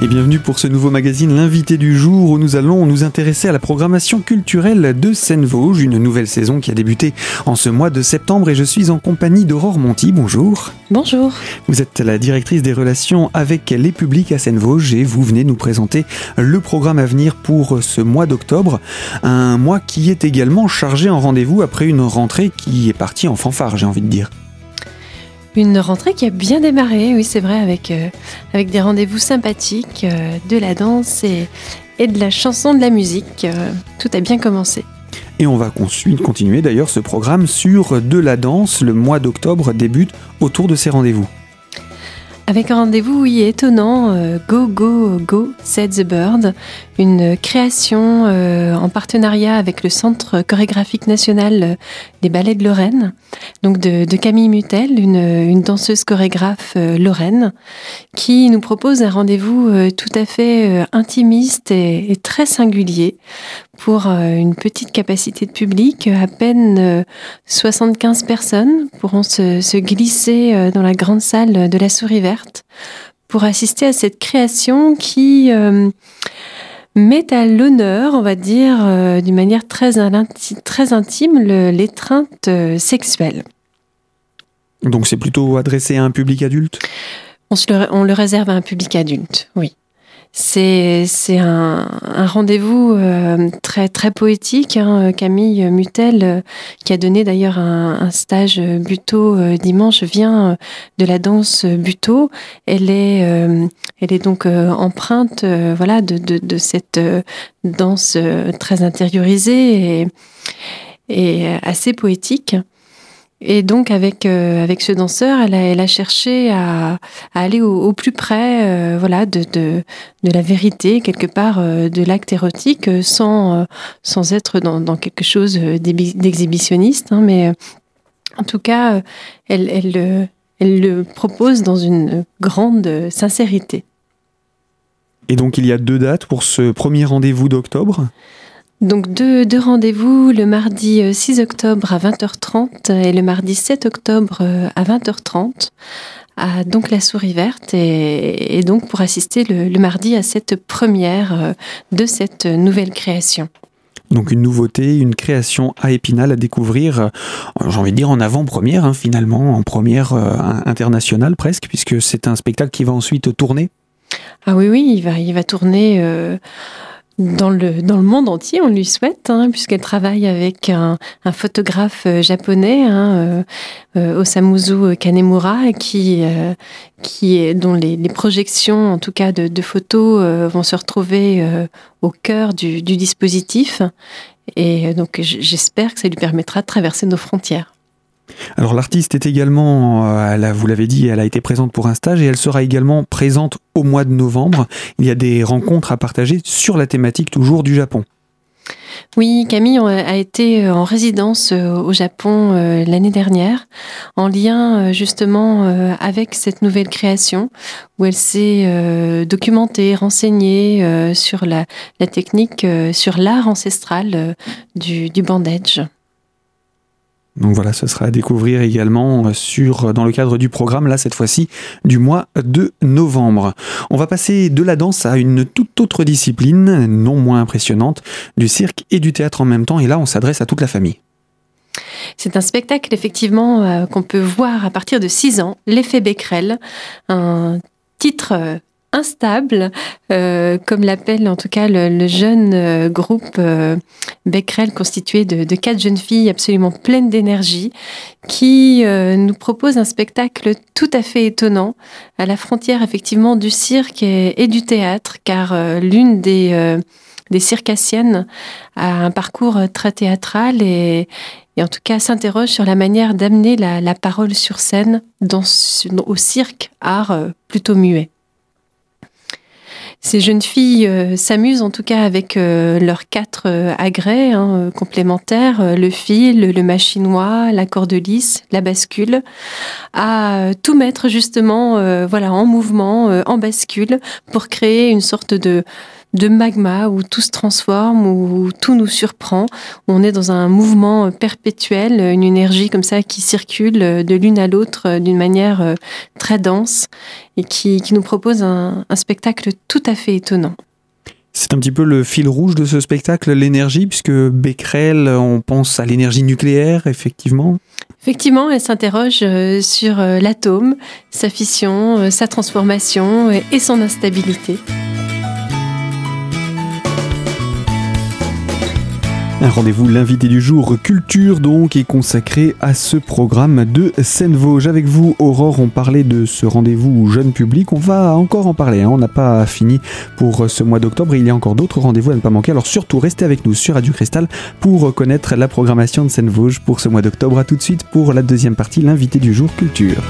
Et bienvenue pour ce nouveau magazine L'invité du jour où nous allons nous intéresser à la programmation culturelle de Seine-Vosges, une nouvelle saison qui a débuté en ce mois de septembre et je suis en compagnie d'Aurore Monti. Bonjour. Bonjour. Vous êtes la directrice des relations avec les publics à Seine-Vosges et vous venez nous présenter le programme à venir pour ce mois d'octobre, un mois qui est également chargé en rendez-vous après une rentrée qui est partie en fanfare, j'ai envie de dire. Une rentrée qui a bien démarré, oui c'est vrai, avec, euh, des rendez-vous sympathiques, euh, de la danse et, et, de la chanson, de la musique. Euh, tout a bien commencé. Et on va continuer d'ailleurs ce programme sur de la danse. Le mois d'octobre débute autour de ces rendez-vous. Avec un rendez-vous, oui, étonnant, Go, Go, Go, Said the Bird, une création en partenariat avec le Centre chorégraphique national des ballets de Lorraine donc de, Camille Mutel, une, danseuse chorégraphe euh, lorraine, qui nous propose un rendez-vous euh, tout à fait euh, intimiste et, très singulier pour une petite capacité de public. À peine 75 personnes pourront se, se glisser dans la grande salle de la Souris Verte pour assister à cette création qui met à l'honneur, on va dire, euh, d'une manière très, très intime, l'étreinte euh, sexuelle. Donc c'est plutôt adressé à un public adulte? On le réserve à un public adulte, oui. C'est un, un rendez-vous euh, très très poétique. Hein. Camille Mutel, euh, qui a donné d'ailleurs un, un, stage buto euh, dimanche, vient de la danse buto. Elle est elle est donc empreinte voilà de, de, de cette danse très intériorisée et, et assez poétique. Et donc avec euh, avec ce danseur, elle a, cherché à, aller au, plus près, euh, voilà, de, de, la vérité quelque part euh, de l'acte érotique, sans sans être dans, quelque chose d'exhibitionniste, hein, mais en tout cas, elle elle le propose dans une grande sincérité. Et donc il y a deux dates pour ce premier rendez-vous d'octobre? Donc deux, deux rendez-vous le mardi 6 euh, octobre à 20h30 et le mardi 7 octobre euh, à 20h30 à donc la souris verte et, donc pour assister le, mardi à cette première euh, de cette nouvelle création. Donc une nouveauté, une création à Épinal à découvrir, j'ai envie de dire en avant-première hein, finalement, en première internationale presque, puisque c'est un spectacle qui va ensuite tourner. Ah oui, oui, il va, il va tourner dans le, dans le monde entier, on lui souhaite, hein, puisqu'elle travaille avec un, un photographe euh, japonais, hein, euh, euh, Osamuzu Kanemura, qui, euh, qui est, dont les, les, projections, en tout cas de, de photos, vont se retrouver au cœur du, du dispositif. Et donc j'espère que ça lui permettra de traverser nos frontières. Alors l'artiste est également, euh, vous l'avez dit, elle a été présente pour un stage et elle sera également présente au mois de novembre. Il y a des rencontres à partager sur la thématique toujours du Japon. Oui, Camille a été euh, en résidence euh, au Japon l'année dernière, en lien justement avec cette nouvelle création, où elle s'est documentée, renseignée sur la, technique, sur l'art ancestral du bandage. Donc voilà, ce sera à découvrir également euh, sur, dans le cadre du programme, là cette fois-ci, du mois de novembre. On va passer de la danse à une toute autre discipline, non moins impressionnante, du cirque et du théâtre en même temps, et là on s'adresse à toute la famille. C'est un spectacle effectivement euh, qu'on peut voir à partir de 6 ans, l'effet Becquerel, un titre euh, instable, euh, comme l'appelle en tout cas le, jeune euh, groupe euh, Becquerel constitué de, de, quatre jeunes filles absolument pleines d'énergie, qui nous propose un spectacle tout à fait étonnant, à la frontière effectivement du cirque et, du théâtre, car l'une des, des circassiennes a un parcours très théâtral et, et en tout cas s'interroge sur la manière d'amener la, la, parole sur scène dans, au cirque, art plutôt muet. Ces jeunes filles euh, s'amusent en tout cas avec euh, leurs quatre euh, agrès hein, complémentaires, le fil, le machinois, la corde lisse, la bascule, à tout mettre justement voilà, en mouvement, en bascule, pour créer une sorte de de magma où tout se transforme, où tout nous surprend, où on est dans un mouvement perpétuel, une énergie comme ça qui circule de l'une à l'autre d'une manière très dense et qui, nous propose un spectacle tout à fait étonnant. C'est un petit peu le fil rouge de ce spectacle, l'énergie, puisque Becquerel, on pense à l'énergie nucléaire, effectivement. Effectivement, elle s'interroge euh, sur euh, l'atome, sa fission, euh, sa transformation et son instabilité. Un rendez-vous, l'invité du jour, culture donc, est consacré à ce programme de Seine-Vosges. Avec vous, Aurore, on parlait de ce rendez-vous jeune public. On va encore en parler, hein. on n'a pas fini pour ce mois d'octobre. Il y a encore d'autres rendez-vous à ne pas manquer. Alors surtout, restez avec nous sur Radio Cristal pour connaître la programmation de Seine-Vosges pour ce mois d'octobre. A tout de suite pour la deuxième partie, l'invité du jour, culture.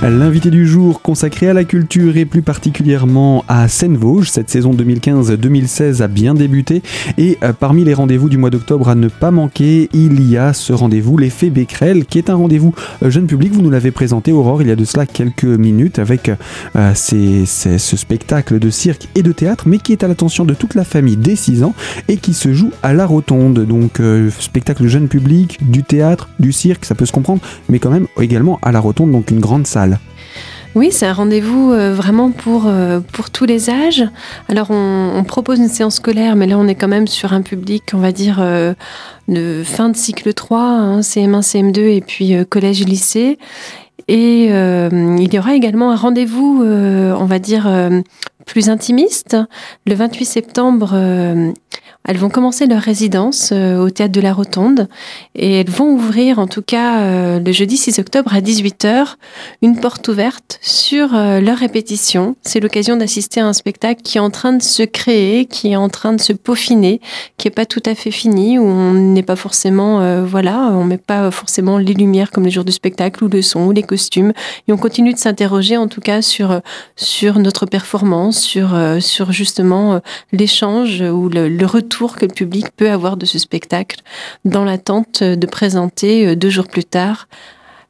L'invité du jour consacré à la culture et plus particulièrement à Seine-Vosges. Cette saison 2015-2016 a bien débuté et euh, parmi les rendez-vous du mois d'octobre à ne pas manquer, il y a ce rendez-vous l'effet Becquerel qui est un rendez-vous euh, jeune public. Vous nous l'avez présenté Aurore il y a de cela quelques minutes avec euh, ce spectacle de cirque et de théâtre mais qui est à l'attention de toute la famille dès 6 ans et qui se joue à la rotonde. Donc spectacle jeune public, du théâtre, du cirque, ça peut se comprendre, mais quand même également à la rotonde, donc une grande salle. Oui, c'est un rendez-vous euh, vraiment pour, euh, pour tous les âges. Alors, on, propose une séance scolaire, mais là, on est quand même sur un public, on va dire, euh, de fin de cycle 3, CM1, CM2 et puis collège-lycée. Et il y aura également un rendez-vous, on va dire, plus intimiste. Le 28 septembre, elles vont commencer leur résidence euh, au théâtre de la Rotonde et elles vont ouvrir, en tout cas euh, le jeudi 6 octobre à 18h, une porte ouverte sur euh, leur répétition. C'est l'occasion d'assister à un spectacle qui est en train de se créer, qui est en train de se peaufiner, qui est pas tout à fait fini, où on n'est pas forcément, voilà, on met pas forcément les lumières comme les jours du spectacle ou le son ou les costumes. Et on continue de s'interroger, en tout cas, sur sur notre performance, sur sur justement l'échange ou le, retour que le public peut avoir de ce spectacle dans l'attente de présenter euh, deux jours plus tard,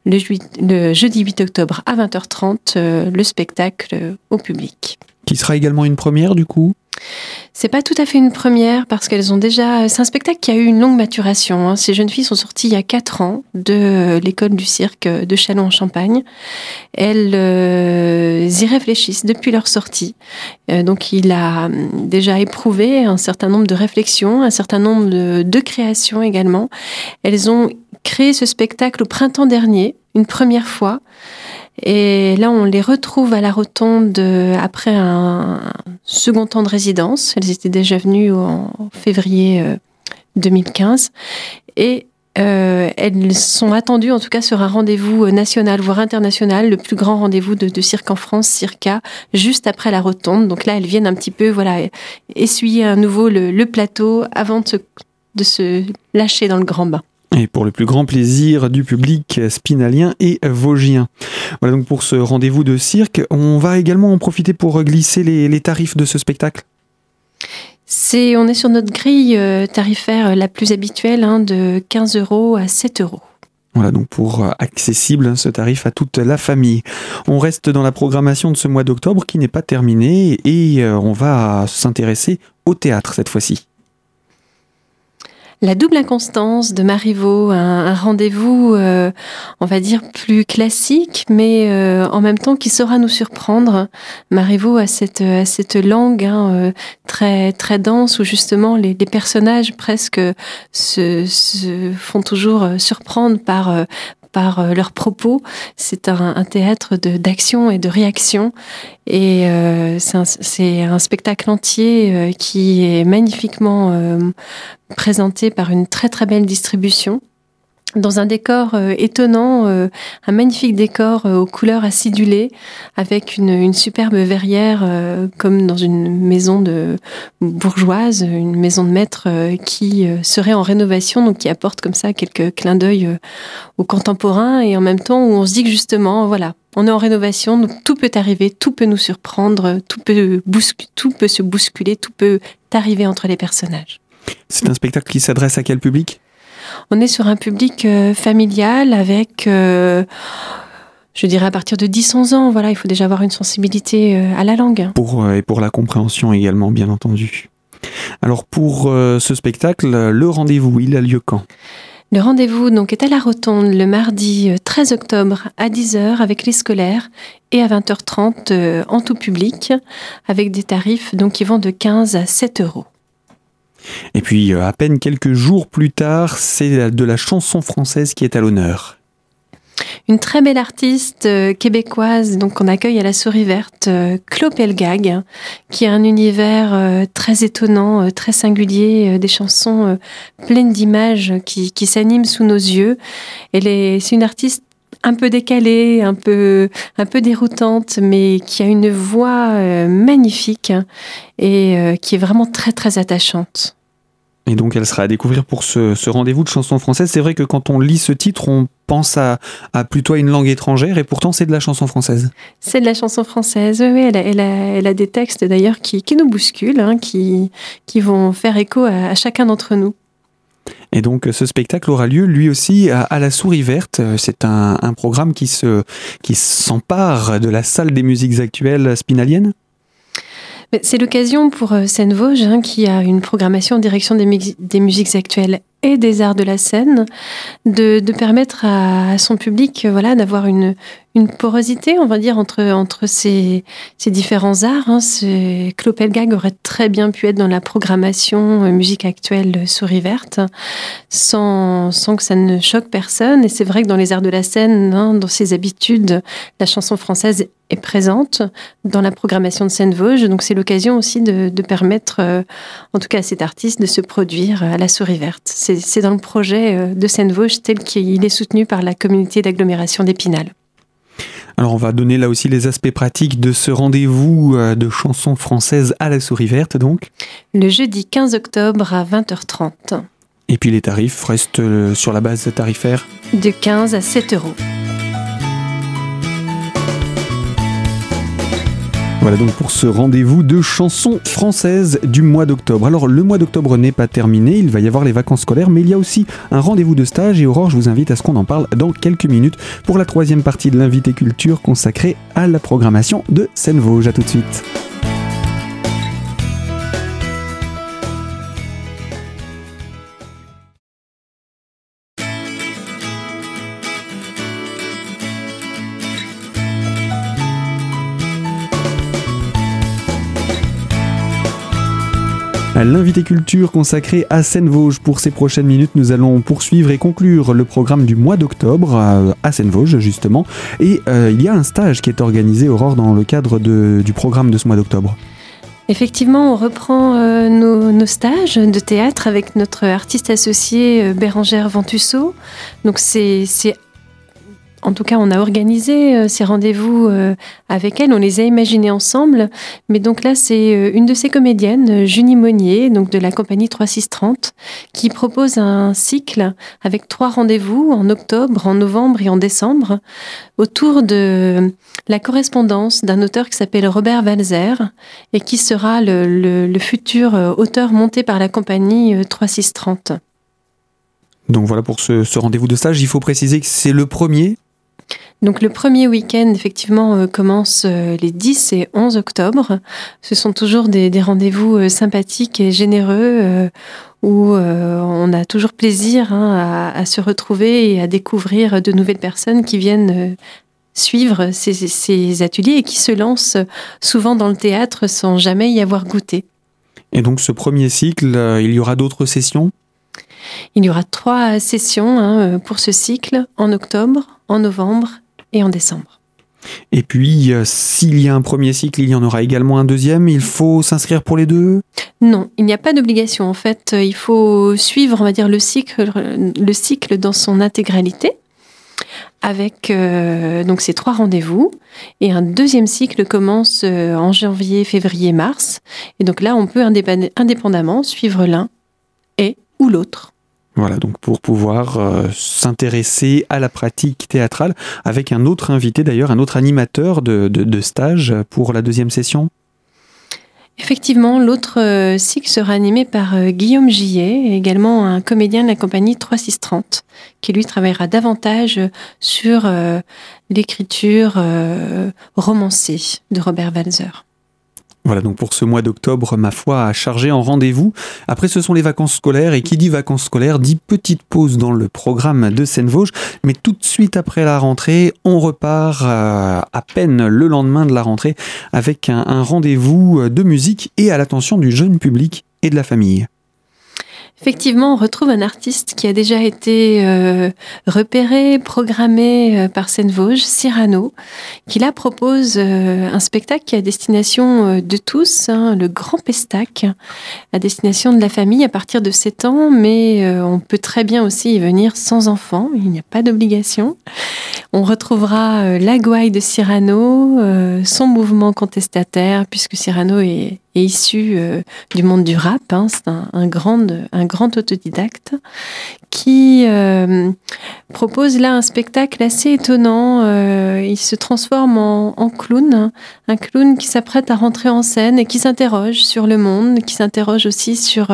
le, jeudi 8 octobre à 20h30, euh, le spectacle euh, au public. Qui sera également une première du coup? C'est pas tout à fait une première parce qu'elles ont déjà. C'est un spectacle qui a eu une longue maturation. Hein. Ces jeunes filles sont sorties il y a quatre ans de l'école du cirque de Chalon en Champagne. Elles euh, y réfléchissent depuis leur sortie. Euh, donc il a hum, déjà éprouvé un certain nombre de réflexions, un certain nombre de créations également. Elles ont créé ce spectacle au printemps dernier, une première fois. Et là, on les retrouve à la rotonde après un second temps de résidence. Elles étaient déjà venues en février 2015. Euh, Et euh, elles sont attendues, en tout cas, sur un rendez-vous national, voire international, le plus grand rendez-vous de, cirque en France, Circa, juste après la rotonde. Donc là, elles viennent un petit peu, voilà, essuyer à nouveau le, plateau avant de se lâcher dans le grand bain et pour le plus grand plaisir du public spinalien et vosgien. Voilà donc pour ce rendez-vous de cirque. On va également en profiter pour glisser les, tarifs de ce spectacle. C'est, on est sur notre grille euh, tarifaire la plus habituelle hein, de 15 euros à 7 euros. Voilà donc pour euh, accessible hein, ce tarif à toute la famille. On reste dans la programmation de ce mois d'octobre qui n'est pas terminée et euh, on va s'intéresser au théâtre cette fois-ci. La double inconstance de Marivaux, un, rendez-vous, euh, on va dire, plus classique, mais euh, en même temps qui saura nous surprendre. Marivaux a cette, cette langue hein, euh, très, très dense où justement les, personnages presque se, se, font toujours surprendre par, par euh, leurs propos. C'est un, théâtre d'action et de réaction. Et euh, c'est un, spectacle entier euh, qui est magnifiquement présenté par une très très belle distribution. Dans un décor euh, étonnant, euh, un magnifique décor euh, aux couleurs acidulées, avec une, superbe verrière comme dans une maison de bourgeoise, une maison de maître qui serait en rénovation, donc qui apporte comme ça quelques clins d'œil aux contemporains et en même temps où on se dit que justement, voilà, on est en rénovation, donc tout peut arriver, tout peut nous surprendre, tout peut se bousculer, tout peut arriver entre les personnages. C'est un spectacle qui s'adresse à quel public? On est sur un public euh, familial avec, euh, je dirais à partir de 10-11 ans. Voilà, il faut déjà avoir une sensibilité euh, à la langue. Pour, et pour la compréhension également, bien entendu. Alors pour ce spectacle, le rendez-vous, il a lieu quand? Le rendez-vous donc est à la Rotonde le mardi 13 octobre à 10h avec les scolaires et à 20h30 en tout public avec des tarifs donc qui vont de 15 à 7 euros. Et puis, euh, à peine quelques jours plus tard, c'est de la chanson française qui est à l'honneur. Une très belle artiste euh, québécoise, donc qu'on accueille à la Souris Verte, euh, Pelgag, qui a un univers très étonnant, très singulier, des chansons pleines d'images qui, s'animent sous nos yeux. c'est une artiste un peu décalée, un peu déroutante, mais qui a une voix magnifique et qui est vraiment très très attachante. Et donc elle sera à découvrir pour ce, rendez-vous de chansons françaises. C'est vrai que quand on lit ce titre, on pense à, plutôt à une langue étrangère et pourtant c'est de la chanson française. C'est de la chanson française, oui. Elle a, des textes d'ailleurs qui, nous bousculent, hein, qui, qui vont faire écho à, chacun d'entre nous. Et donc ce spectacle aura lieu lui aussi à, la Souris Verte. C'est un, programme qui se qui s'empare de la salle des musiques actuelles spinaliennes c'est l'occasion pour euh, Seine Vosges, qui a une programmation en direction des musiques actuelles et des arts de la scène, de, permettre à, son public euh, voilà, d'avoir une, porosité, on va dire, entre, ces, différents arts. Hein. Clopelgag aurait très bien pu être dans la programmation euh, musique actuelle euh, Souris Verte, sans, que ça ne choque personne. Et c'est vrai que dans les arts de la scène, hein, dans ses habitudes, la chanson française est présente dans la programmation de Seine-Vosges. Donc c'est l'occasion aussi de permettre, en tout cas à cet artiste, de se produire à la Souris Verte c'est dans le projet euh, de Seine-Vosges tel qu'il est soutenu par la communauté d'agglomération d'Épinal. Alors on va donner là aussi les aspects pratiques de ce rendez-vous euh, de chansons françaises à la souris verte donc. Le jeudi 15 octobre à 20h30. Et puis les tarifs restent euh, sur la base tarifaire De 15 à 7 euros. Voilà donc pour ce rendez-vous de chansons françaises du mois d'octobre. Alors le mois d'octobre n'est pas terminé, il va y avoir les vacances scolaires, mais il y a aussi un rendez-vous de stage et Aurore, je vous invite à ce qu'on en parle dans quelques minutes pour la troisième partie de l'invité culture consacrée à la programmation de Seine-Vosges. A tout de suite. L'invité culture consacré à Seine-Vosges. Pour ces prochaines minutes, nous allons poursuivre et conclure le programme du mois d'octobre euh, à Seine-Vosges, justement. Et euh, il y a un stage qui est organisé, Aurore, dans le cadre du programme de ce mois d'octobre. Effectivement, on reprend euh, nos, stages de théâtre avec notre artiste associé Bérangère Ventusseau. Donc c'est en tout cas, on a organisé euh, ces rendez-vous euh, avec elle, on les a imaginés ensemble. Mais donc là, c'est euh, une de ces comédiennes, Junie Monnier, donc de la compagnie 3630, qui propose un cycle avec trois rendez-vous en octobre, en novembre et en décembre, autour de la correspondance d'un auteur qui s'appelle Robert Walzer et qui sera le, futur auteur monté par la compagnie 3630. Donc voilà pour ce rendez-vous de stage. Il faut préciser que c'est le premier donc le premier week-end, effectivement, euh, commence euh, les 10 et 11 octobre. Ce sont toujours des, rendez-vous euh, sympathiques et généreux où on a toujours plaisir hein, à, se retrouver et à découvrir de nouvelles personnes qui viennent suivre ces, ces, ateliers et qui se lancent souvent dans le théâtre sans jamais y avoir goûté. Et donc ce premier cycle, il y aura d'autres sessions? Il y aura trois sessions hein, pour ce cycle en octobre, en novembre et en décembre. Et puis, euh, s'il y a un premier cycle, il y en aura également un deuxième. Il faut s'inscrire pour les deux? Non, il n'y a pas d'obligation. En fait, il faut suivre, on va dire, le cycle, le cycle dans son intégralité avec euh, donc ces trois rendez-vous. Et un deuxième cycle commence euh, en janvier, février, mars. Et donc là, on peut indépendamment suivre l'un et ou l'autre. Voilà, donc pour pouvoir euh, s'intéresser à la pratique théâtrale avec un autre invité, d'ailleurs, un autre animateur de stage pour la deuxième session. Effectivement, l'autre euh, cycle sera animé par euh, Guillaume Gillet, également un comédien de la compagnie 3630, qui lui travaillera davantage sur l'écriture romancée de Robert Walzer. Voilà, donc pour ce mois d'octobre, ma foi, a chargé en rendez-vous. Après, ce sont les vacances scolaires, et qui dit vacances scolaires dit petite pause dans le programme de Seine-Vosges. Mais tout de suite après la rentrée, on repart euh, à peine le lendemain de la rentrée avec un rendez-vous de musique et à l'attention du jeune public et de la famille. Effectivement, on retrouve un artiste qui a déjà été euh, repéré, programmé euh, par Seine-Vosges, Cyrano, qui là propose euh, un spectacle qui à destination de tous, hein, le Grand Pestac, à destination de la famille à partir de 7 ans, mais on peut très bien aussi y venir sans enfant, il n'y a pas d'obligation. On retrouvera la gouaille de Cyrano, son mouvement contestataire, puisque Cyrano est issu euh, du monde du rap. Hein. c'est un, grand, un grand autodidacte qui euh, propose là un spectacle assez étonnant. Euh, il se transforme en, clown, un clown qui s'apprête à rentrer en scène et qui s'interroge sur le monde, qui s'interroge aussi sur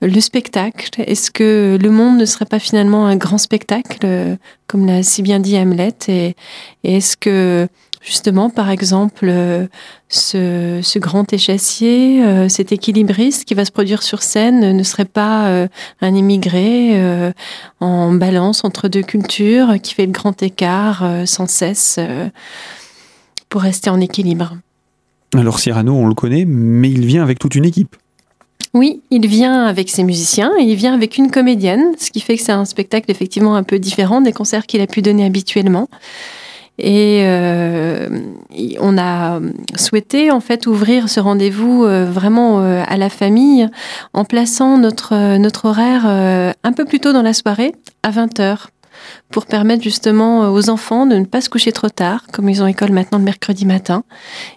le spectacle. Est-ce que le monde ne serait pas finalement un grand spectacle, comme l'a si bien dit Hamlet? Et est-ce que justement, par exemple, euh, ce, grand échassier, euh, cet équilibriste qui va se produire sur scène ne serait pas euh, un immigré en balance entre deux cultures qui fait le grand écart sans cesse pour rester en équilibre. Alors Cyrano, on le connaît, mais il vient avec toute une équipe. Oui, il vient avec ses musiciens et il vient avec une comédienne, ce qui fait que c'est un spectacle effectivement un peu différent des concerts qu'il a pu donner habituellement. Et euh, on a souhaité en fait ouvrir ce rendez-vous euh, vraiment euh, à la famille en plaçant notre, notre horaire un peu plus tôt dans la soirée, à 20h, pour permettre justement aux enfants de ne pas se coucher trop tard, comme ils ont école maintenant le mercredi matin,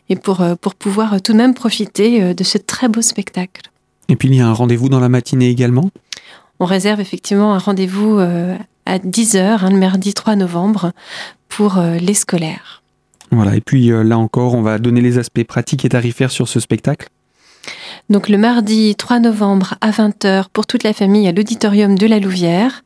et pour, pour pouvoir tout de même profiter de ce très beau spectacle. Et puis il y a un rendez-vous dans la matinée également? On réserve effectivement un rendez-vous à 10h, hein, le mardi 3 novembre, pour euh, les scolaires. Voilà, et puis euh, là encore, on va donner les aspects pratiques et tarifaires sur ce spectacle. Donc le mardi 3 novembre à 20h pour toute la famille à l'auditorium de la Louvière.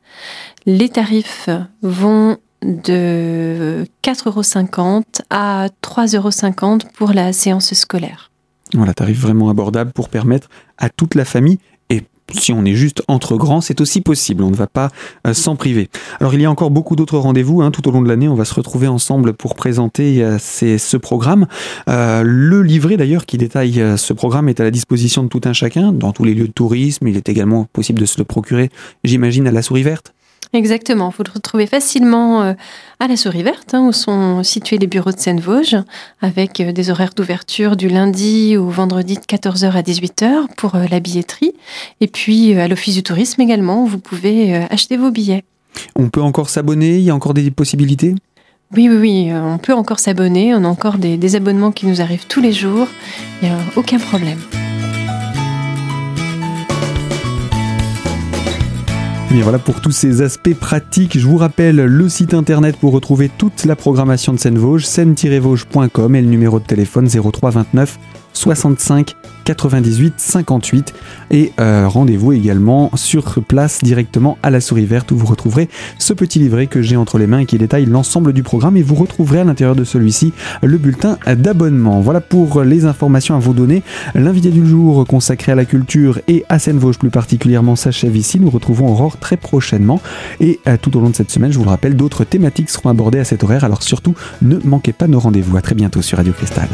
Les tarifs vont de 4,50 euros à 3,50 euros pour la séance scolaire. Voilà, tarif vraiment abordable pour permettre à toute la famille si on est juste entre grands, c'est aussi possible. On ne va pas euh, s'en priver. Alors il y a encore beaucoup d'autres rendez-vous hein, tout au long de l'année. On va se retrouver ensemble pour présenter euh, ce programme. Euh, le livret d'ailleurs qui détaille ce programme est à la disposition de tout un chacun dans tous les lieux de tourisme. Il est également possible de se le procurer, j'imagine, à la souris verte. Exactement, vous le retrouvez facilement euh, à la Souris Verte, hein, où sont situés les bureaux de Seine-Vosges, avec euh, des horaires d'ouverture du lundi au vendredi de 14h à 18h pour euh, la billetterie, et puis à l'Office du tourisme également, où vous pouvez acheter vos billets. On peut encore s'abonner, il y a encore des possibilités? Oui, oui, oui, on peut encore s'abonner, on a encore des, des abonnements qui nous arrivent tous les jours, il n'y a aucun problème. Voilà pour tous ces aspects pratiques. Je vous rappelle le site internet pour retrouver toute la programmation de Seine-Vosges, seine-vosges.com et le numéro de téléphone 03 29 65 98 58 et euh, rendez-vous également sur place directement à la souris verte où vous retrouverez ce petit livret que j'ai entre les mains et qui détaille l'ensemble du programme et vous retrouverez à l'intérieur de celui-ci le bulletin d'abonnement. Voilà pour les informations à vous donner. L'invité du jour consacré à la culture et à Seine-Vosges plus particulièrement s'achève ici. Nous retrouvons Aurore très prochainement et euh, tout au long de cette semaine, je vous le rappelle, d'autres thématiques seront abordées à cet horaire alors surtout ne manquez pas nos rendez-vous. À très bientôt sur Radio Cristal.